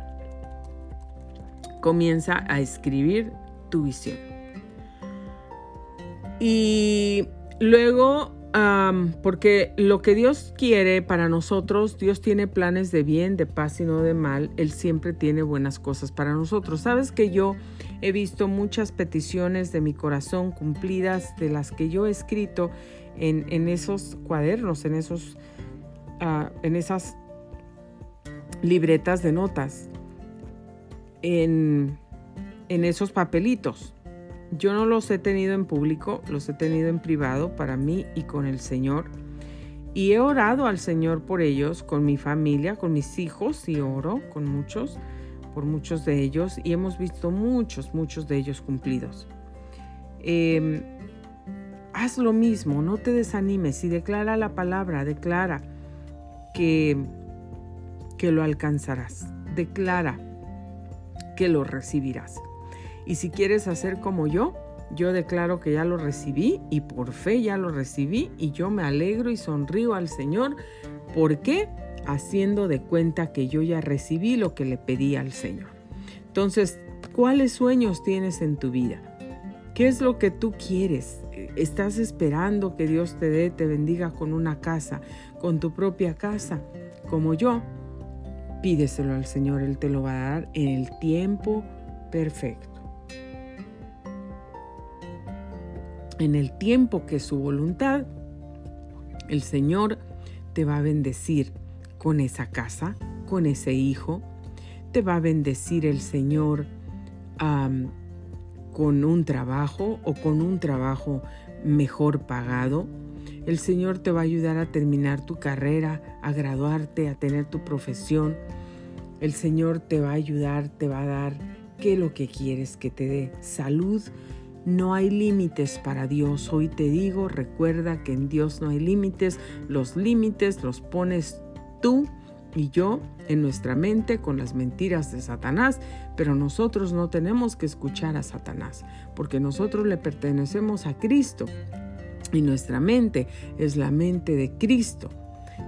Comienza a escribir tu visión. Y luego porque lo que Dios quiere para nosotros, Dios tiene planes de bien, de paz y no de mal. Él siempre tiene buenas cosas para nosotros. Sabes que yo he visto muchas peticiones de mi corazón cumplidas, de las que yo he escrito en, esos cuadernos, en, esos, ah, en esas libretas de notas, en, en esos papelitos. Yo no los he tenido en público, los he tenido en privado para mí y con el Señor. Y he orado al Señor por ellos, con mi familia, con mis hijos, y oro con muchos, por muchos de ellos, y hemos visto muchos, muchos de ellos cumplidos. Em, haz lo mismo, no te desanimes y declara la palabra, declara que, que lo alcanzarás, declara que lo recibirás. Y si quieres hacer como yo, yo declaro que ya lo recibí y por fe ya lo recibí y yo me alegro y sonrío al Señor. ¿Por qué? Haciendo de cuenta que yo ya recibí lo que le pedí al Señor. Entonces, ¿cuáles sueños tienes en tu vida? ¿Qué es lo que tú quieres? ¿Estás esperando que Dios te dé, te bendiga con una casa, con tu propia casa? Como yo, pídeselo al Señor, Él te lo va a dar en el tiempo perfecto. En el tiempo que su voluntad, el Señor te va a bendecir con esa casa, con ese hijo. Te va a bendecir el Señor con un trabajo o con un trabajo mejor pagado. El Señor te va a ayudar a terminar tu carrera, a graduarte, a tener tu profesión. El Señor te va a ayudar, te va a dar qué lo que quieres que te dé. Salud, no hay límites para Dios. Hoy te digo, recuerda que en Dios no hay límites. Los límites los pones tú y yo en nuestra mente con las mentiras de Satanás, pero nosotros no tenemos que escuchar a Satanás, porque nosotros le pertenecemos a Cristo y nuestra mente es la mente de Cristo.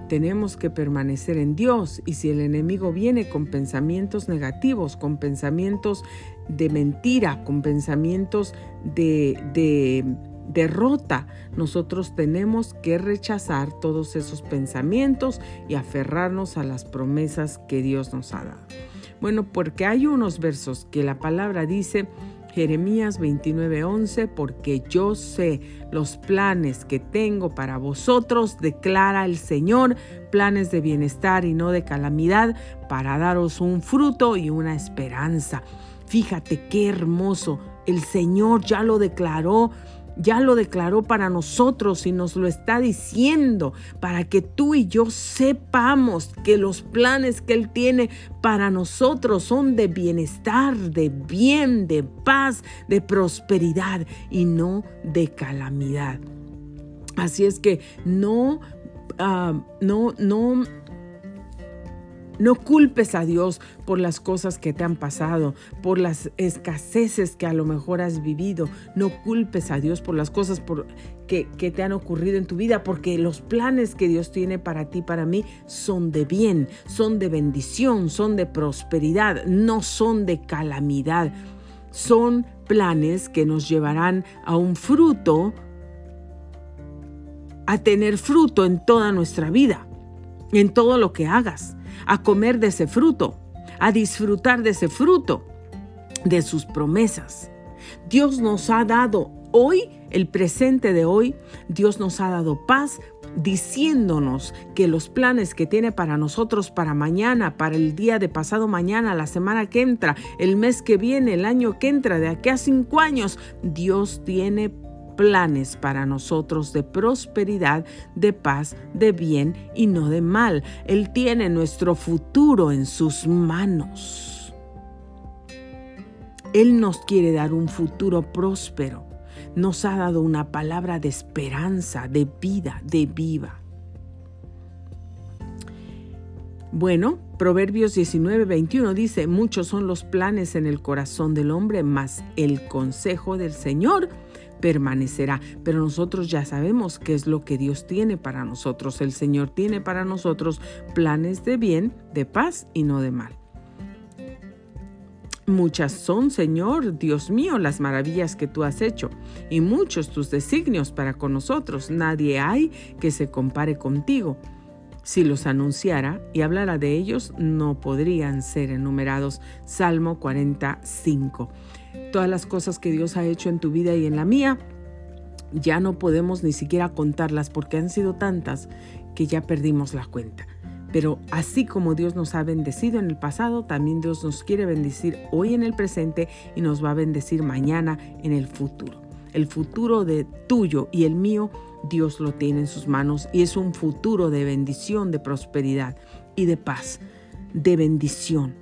Tenemos que permanecer en Dios y si el enemigo viene con pensamientos negativos, con pensamientos de mentira, con pensamientos de, de derrota, nosotros tenemos que rechazar todos esos pensamientos y aferrarnos a las promesas que Dios nos ha dado. Bueno, porque hay unos versos que la palabra dice, Jeremías 29:11, porque yo sé los planes que tengo para vosotros, declara el Señor, planes de bienestar y no de calamidad, para daros un fruto y una esperanza. Fíjate qué hermoso, el Señor ya lo declaró ya lo declaró para nosotros y nos lo está diciendo para que tú y yo sepamos que los planes que Él tiene para nosotros son de bienestar, de bien, de paz, de prosperidad y no de calamidad. Así es que no, ah, no, no no culpes a Dios por las cosas que te han pasado, por las escaseces que a lo mejor has vivido. No culpes a Dios por las cosas que, que, te han ocurrido en tu vida, porque los planes que Dios tiene para ti, para mí, son de bien, son de bendición, son de prosperidad, no son de calamidad. Son planes que nos llevarán a un fruto a tener fruto en toda nuestra vida, en todo lo que hagas, a comer de ese fruto, a disfrutar de ese fruto, de sus promesas. Dios nos ha dado hoy, el presente de hoy, Dios nos ha dado paz diciéndonos que los planes que tiene para nosotros, para mañana, para el día de pasado mañana, la semana que entra, el mes que viene, el año que entra, de aquí a cinco años, Dios tiene planes para nosotros de prosperidad, de paz, de bien y no de mal. Él tiene nuestro futuro en sus manos. Él nos quiere dar un futuro próspero. Nos ha dado una palabra de esperanza, de vida, de viva. Bueno, Proverbios 19, 21 dice, muchos son los planes en el corazón del hombre, mas el consejo del Señor permanecerá. Pero nosotros ya sabemos qué es lo que Dios tiene para nosotros. El Señor tiene para nosotros planes de bien, de paz y no de mal. Muchas son, Señor, Dios mío, las maravillas que tú has hecho, y muchos tus designios para con nosotros. Nadie hay que se compare contigo. Si los anunciara y hablara de ellos, no podrían ser enumerados. Salmo 45 todas las cosas que Dios ha hecho en tu vida y en la mía, ya no podemos ni siquiera contarlas porque han sido tantas que ya perdimos la cuenta. Pero así como Dios nos ha bendecido en el pasado, también Dios nos quiere bendecir hoy en el presente y nos va a bendecir mañana en el futuro. El futuro de tuyo y el mío, Dios lo tiene en sus manos y es un futuro de bendición, de prosperidad y de paz, de bendición.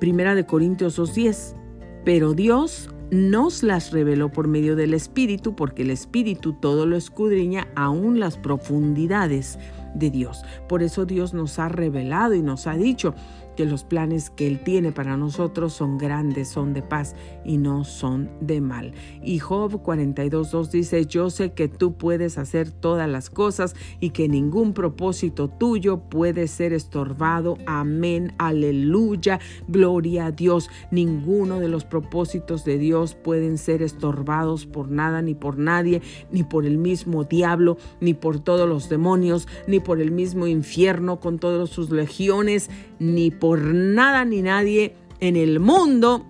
Primera de Corintios 2.10 pero Dios nos las reveló por medio del Espíritu, porque el Espíritu todo lo escudriña, aún las profundidades de Dios. Por eso Dios nos ha revelado y nos ha dicho que los planes que Él tiene para nosotros son grandes, son de paz y no son de mal. Y Job 42.2 dice, yo sé que tú puedes hacer todas las cosas y que ningún propósito tuyo puede ser estorbado. Amén, aleluya, gloria a Dios. Ninguno de los propósitos de Dios pueden ser estorbados por nada ni por nadie, ni por el mismo diablo, ni por todos los demonios, ni por el mismo infierno con todas sus legiones, ni por nada ni nadie en el mundo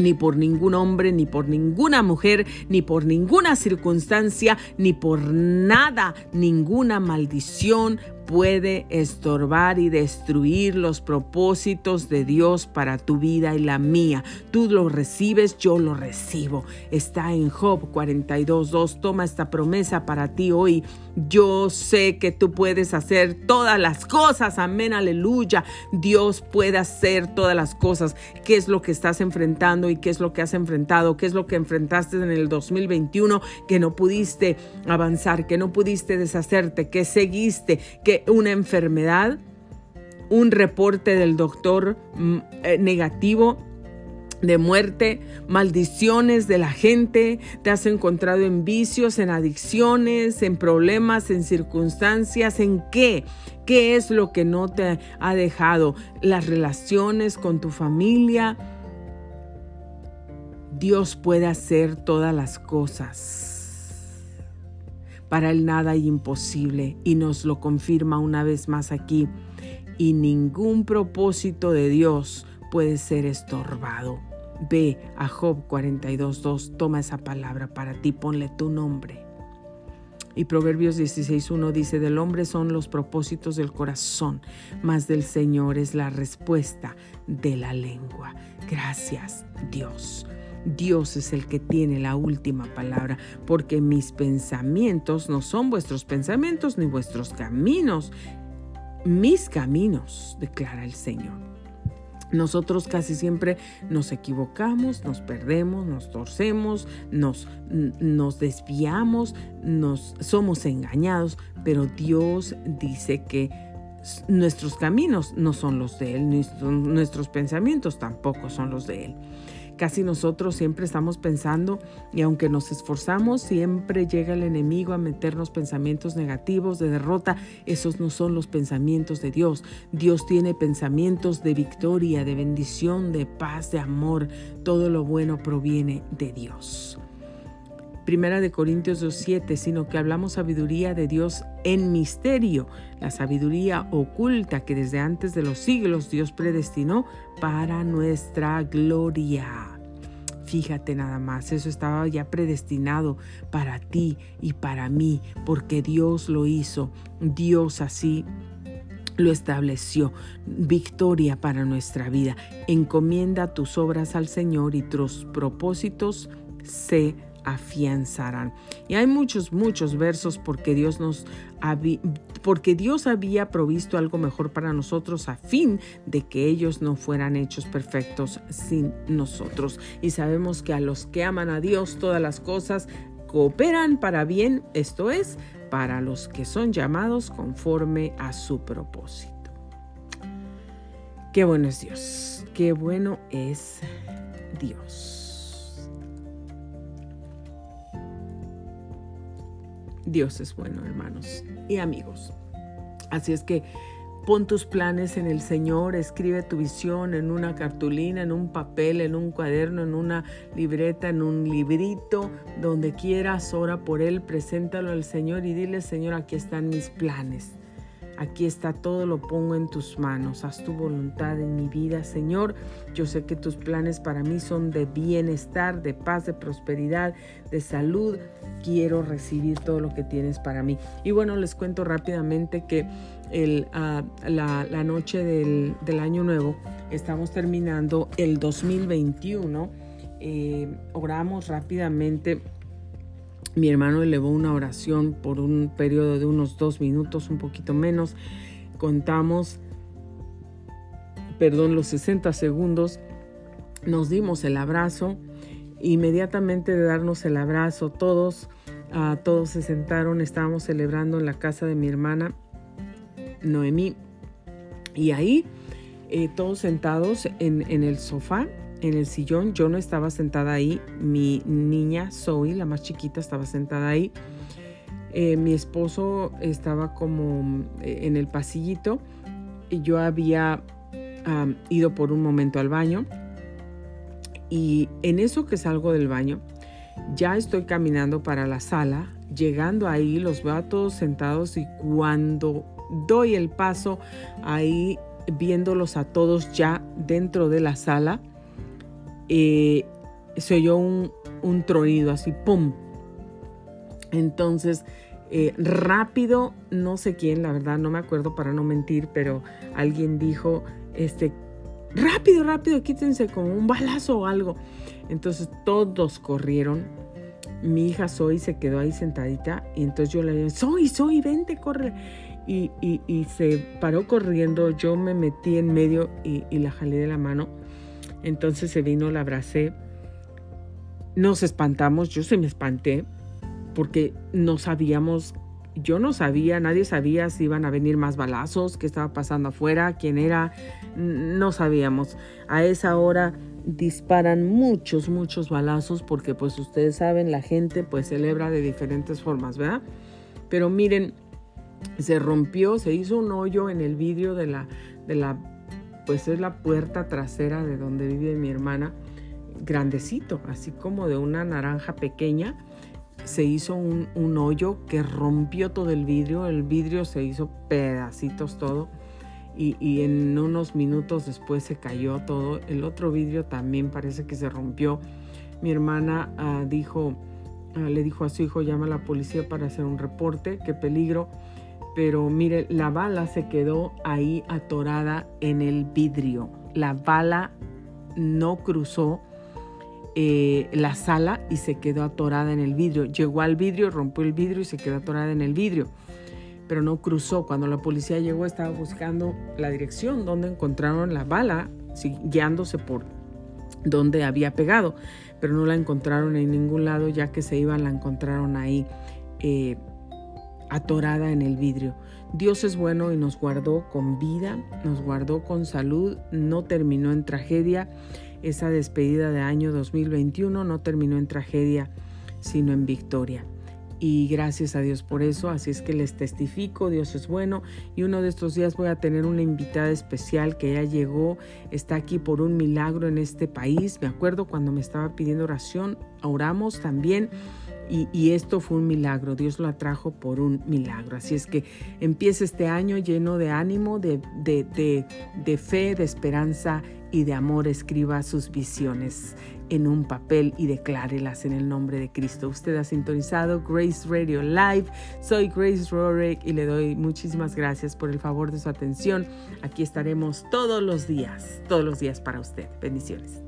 ni por ningún hombre, ni por ninguna mujer, ni por ninguna circunstancia, ni por nada, ninguna maldición puede estorbar y destruir los propósitos de Dios para tu vida y la mía. Tú lo recibes, yo lo recibo. Está en Job 42.2. Toma esta promesa para ti hoy. Yo sé que tú puedes hacer todas las cosas. Amén, aleluya. Dios puede hacer todas las cosas. ¿Qué es lo que estás enfrentando y qué es lo que has enfrentado? ¿Qué es lo que enfrentaste en el 2021 que no pudiste avanzar, que no pudiste deshacerte, que seguiste, que una enfermedad, un reporte del doctor mm, eh, negativo de muerte, maldiciones de la gente, te has encontrado en vicios, en adicciones, en problemas, en circunstancias, en qué, qué es lo que no te ha dejado, las relaciones con tu familia. Dios puede hacer todas las cosas. Para él nada hay imposible y nos lo confirma una vez más aquí. Y ningún propósito de Dios puede ser estorbado. Ve a Job 42.2, toma esa palabra para ti, ponle tu nombre. Y Proverbios 16.1 dice, del hombre son los propósitos del corazón, mas del Señor es la respuesta de la lengua. Gracias Dios. Dios es el que tiene la última palabra, porque mis pensamientos no son vuestros pensamientos ni vuestros caminos, mis caminos, declara el Señor. Nosotros casi siempre nos equivocamos, nos perdemos, nos torcemos, nos, nos desviamos, nos somos engañados, pero Dios dice que nuestros caminos no son los de Él, nuestros pensamientos tampoco son los de Él. Casi nosotros siempre estamos pensando y aunque nos esforzamos, siempre llega el enemigo a meternos pensamientos negativos de derrota. Esos no son los pensamientos de Dios. Dios tiene pensamientos de victoria, de bendición, de paz, de amor. Todo lo bueno proviene de Dios. Primera de Corintios 2.7, sino que hablamos sabiduría de Dios en misterio, la sabiduría oculta que desde antes de los siglos Dios predestinó para nuestra gloria. Fíjate nada más, eso estaba ya predestinado para ti y para mí, porque Dios lo hizo, Dios así lo estableció. Victoria para nuestra vida. Encomienda tus obras al Señor y tus propósitos se afianzarán. Y hay muchos, muchos versos porque Dios nos porque Dios había provisto algo mejor para nosotros a fin de que ellos no fueran hechos perfectos sin nosotros. Y sabemos que a los que aman a Dios todas las cosas cooperan para bien, esto es, para los que son llamados conforme a su propósito. Qué bueno es Dios, qué bueno es Dios. Dios es bueno, hermanos y amigos. Así es que pon tus planes en el Señor, escribe tu visión en una cartulina, en un papel, en un cuaderno, en una libreta, en un librito, donde quieras, ora por Él, preséntalo al Señor y dile, Señor, aquí están mis planes. Aquí está todo, lo pongo en tus manos. Haz tu voluntad en mi vida, Señor. Yo sé que tus planes para mí son de bienestar, de paz, de prosperidad, de salud. Quiero recibir todo lo que tienes para mí. Y bueno, les cuento rápidamente que el, ah, la, noche del, año nuevo estamos terminando el 2021. Eh, oramos rápidamente mi hermano elevó una oración por un periodo de unos dos minutos, un poquito menos. Contamos, perdón, los 60 segundos. Nos dimos el abrazo. Inmediatamente de darnos el abrazo, todos, uh, todos se sentaron. Estábamos celebrando en la casa de mi hermana Noemí. Y ahí, eh, todos sentados en, en el sofá, en el sillón. Yo no estaba sentada ahí. Mi niña Zoe, la más chiquita, estaba sentada ahí. Eh, mi esposo estaba como eh, en el pasillito y yo había ido por un momento al baño. Y en eso que salgo del baño, ya estoy caminando para la sala. Llegando ahí, los veo a todos sentados y cuando doy el paso ahí, viéndolos a todos ya dentro de la sala, eh, se oyó un, un, tronido así, ¡pum! Entonces, eh, rápido, no sé quién, la verdad, no me acuerdo para no mentir, pero alguien dijo, este, rápido, rápido, quítense como un balazo o algo. Entonces todos corrieron. Mi hija Zoe se quedó ahí sentadita y entonces yo le dije, Zoe, Zoe, vente, corre. Y, y, se paró corriendo, yo me metí en medio y, y la jalé de la mano entonces se vino, la abracé. Nos espantamos, yo se me espanté porque no sabíamos, yo no sabía, nadie sabía si iban a venir más balazos, qué estaba pasando afuera, quién era, no sabíamos. A esa hora disparan muchos, muchos balazos porque pues ustedes saben, la gente pues celebra de diferentes formas, ¿verdad? Pero miren, se rompió, se hizo un hoyo en el vidrio de la, de la pues es la puerta trasera de donde vive mi hermana, grandecito, así como de una naranja pequeña. Se hizo un, hoyo que rompió todo el vidrio, el vidrio se hizo pedacitos todo y, en unos minutos después se cayó todo. El otro vidrio también parece que se rompió. Mi hermana ah, dijo, ah, le dijo a su hijo, llama a la policía para hacer un reporte, qué peligro pero mire, la bala se quedó ahí atorada en el vidrio. La bala no cruzó eh, la sala y se quedó atorada en el vidrio. Llegó al vidrio, rompió el vidrio y se quedó atorada en el vidrio. Pero no cruzó. Cuando la policía llegó estaba buscando la dirección donde encontraron la bala, guiándose por donde había pegado. Pero no la encontraron en ningún lado ya que se iban, la encontraron ahí. Eh, atorada en el vidrio. Dios es bueno y nos guardó con vida, nos guardó con salud, no terminó en tragedia. Esa despedida de año 2021 no terminó en tragedia, sino en victoria. Y gracias a Dios por eso, así es que les testifico, Dios es bueno. Y uno de estos días voy a tener una invitada especial que ya llegó, está aquí por un milagro en este país. Me acuerdo cuando me estaba pidiendo oración, oramos también Y, esto fue un milagro, Dios lo atrajo por un milagro. Así es que empieza este año lleno de ánimo, de, de fe, de esperanza y de amor. Escriba sus visiones en un papel y declárelas en el nombre de Cristo. Usted ha sintonizado Grace Radio Live. Soy Grace Rorick y le doy muchísimas gracias por el favor de su atención. Aquí estaremos todos los días, todos los días para usted. Bendiciones.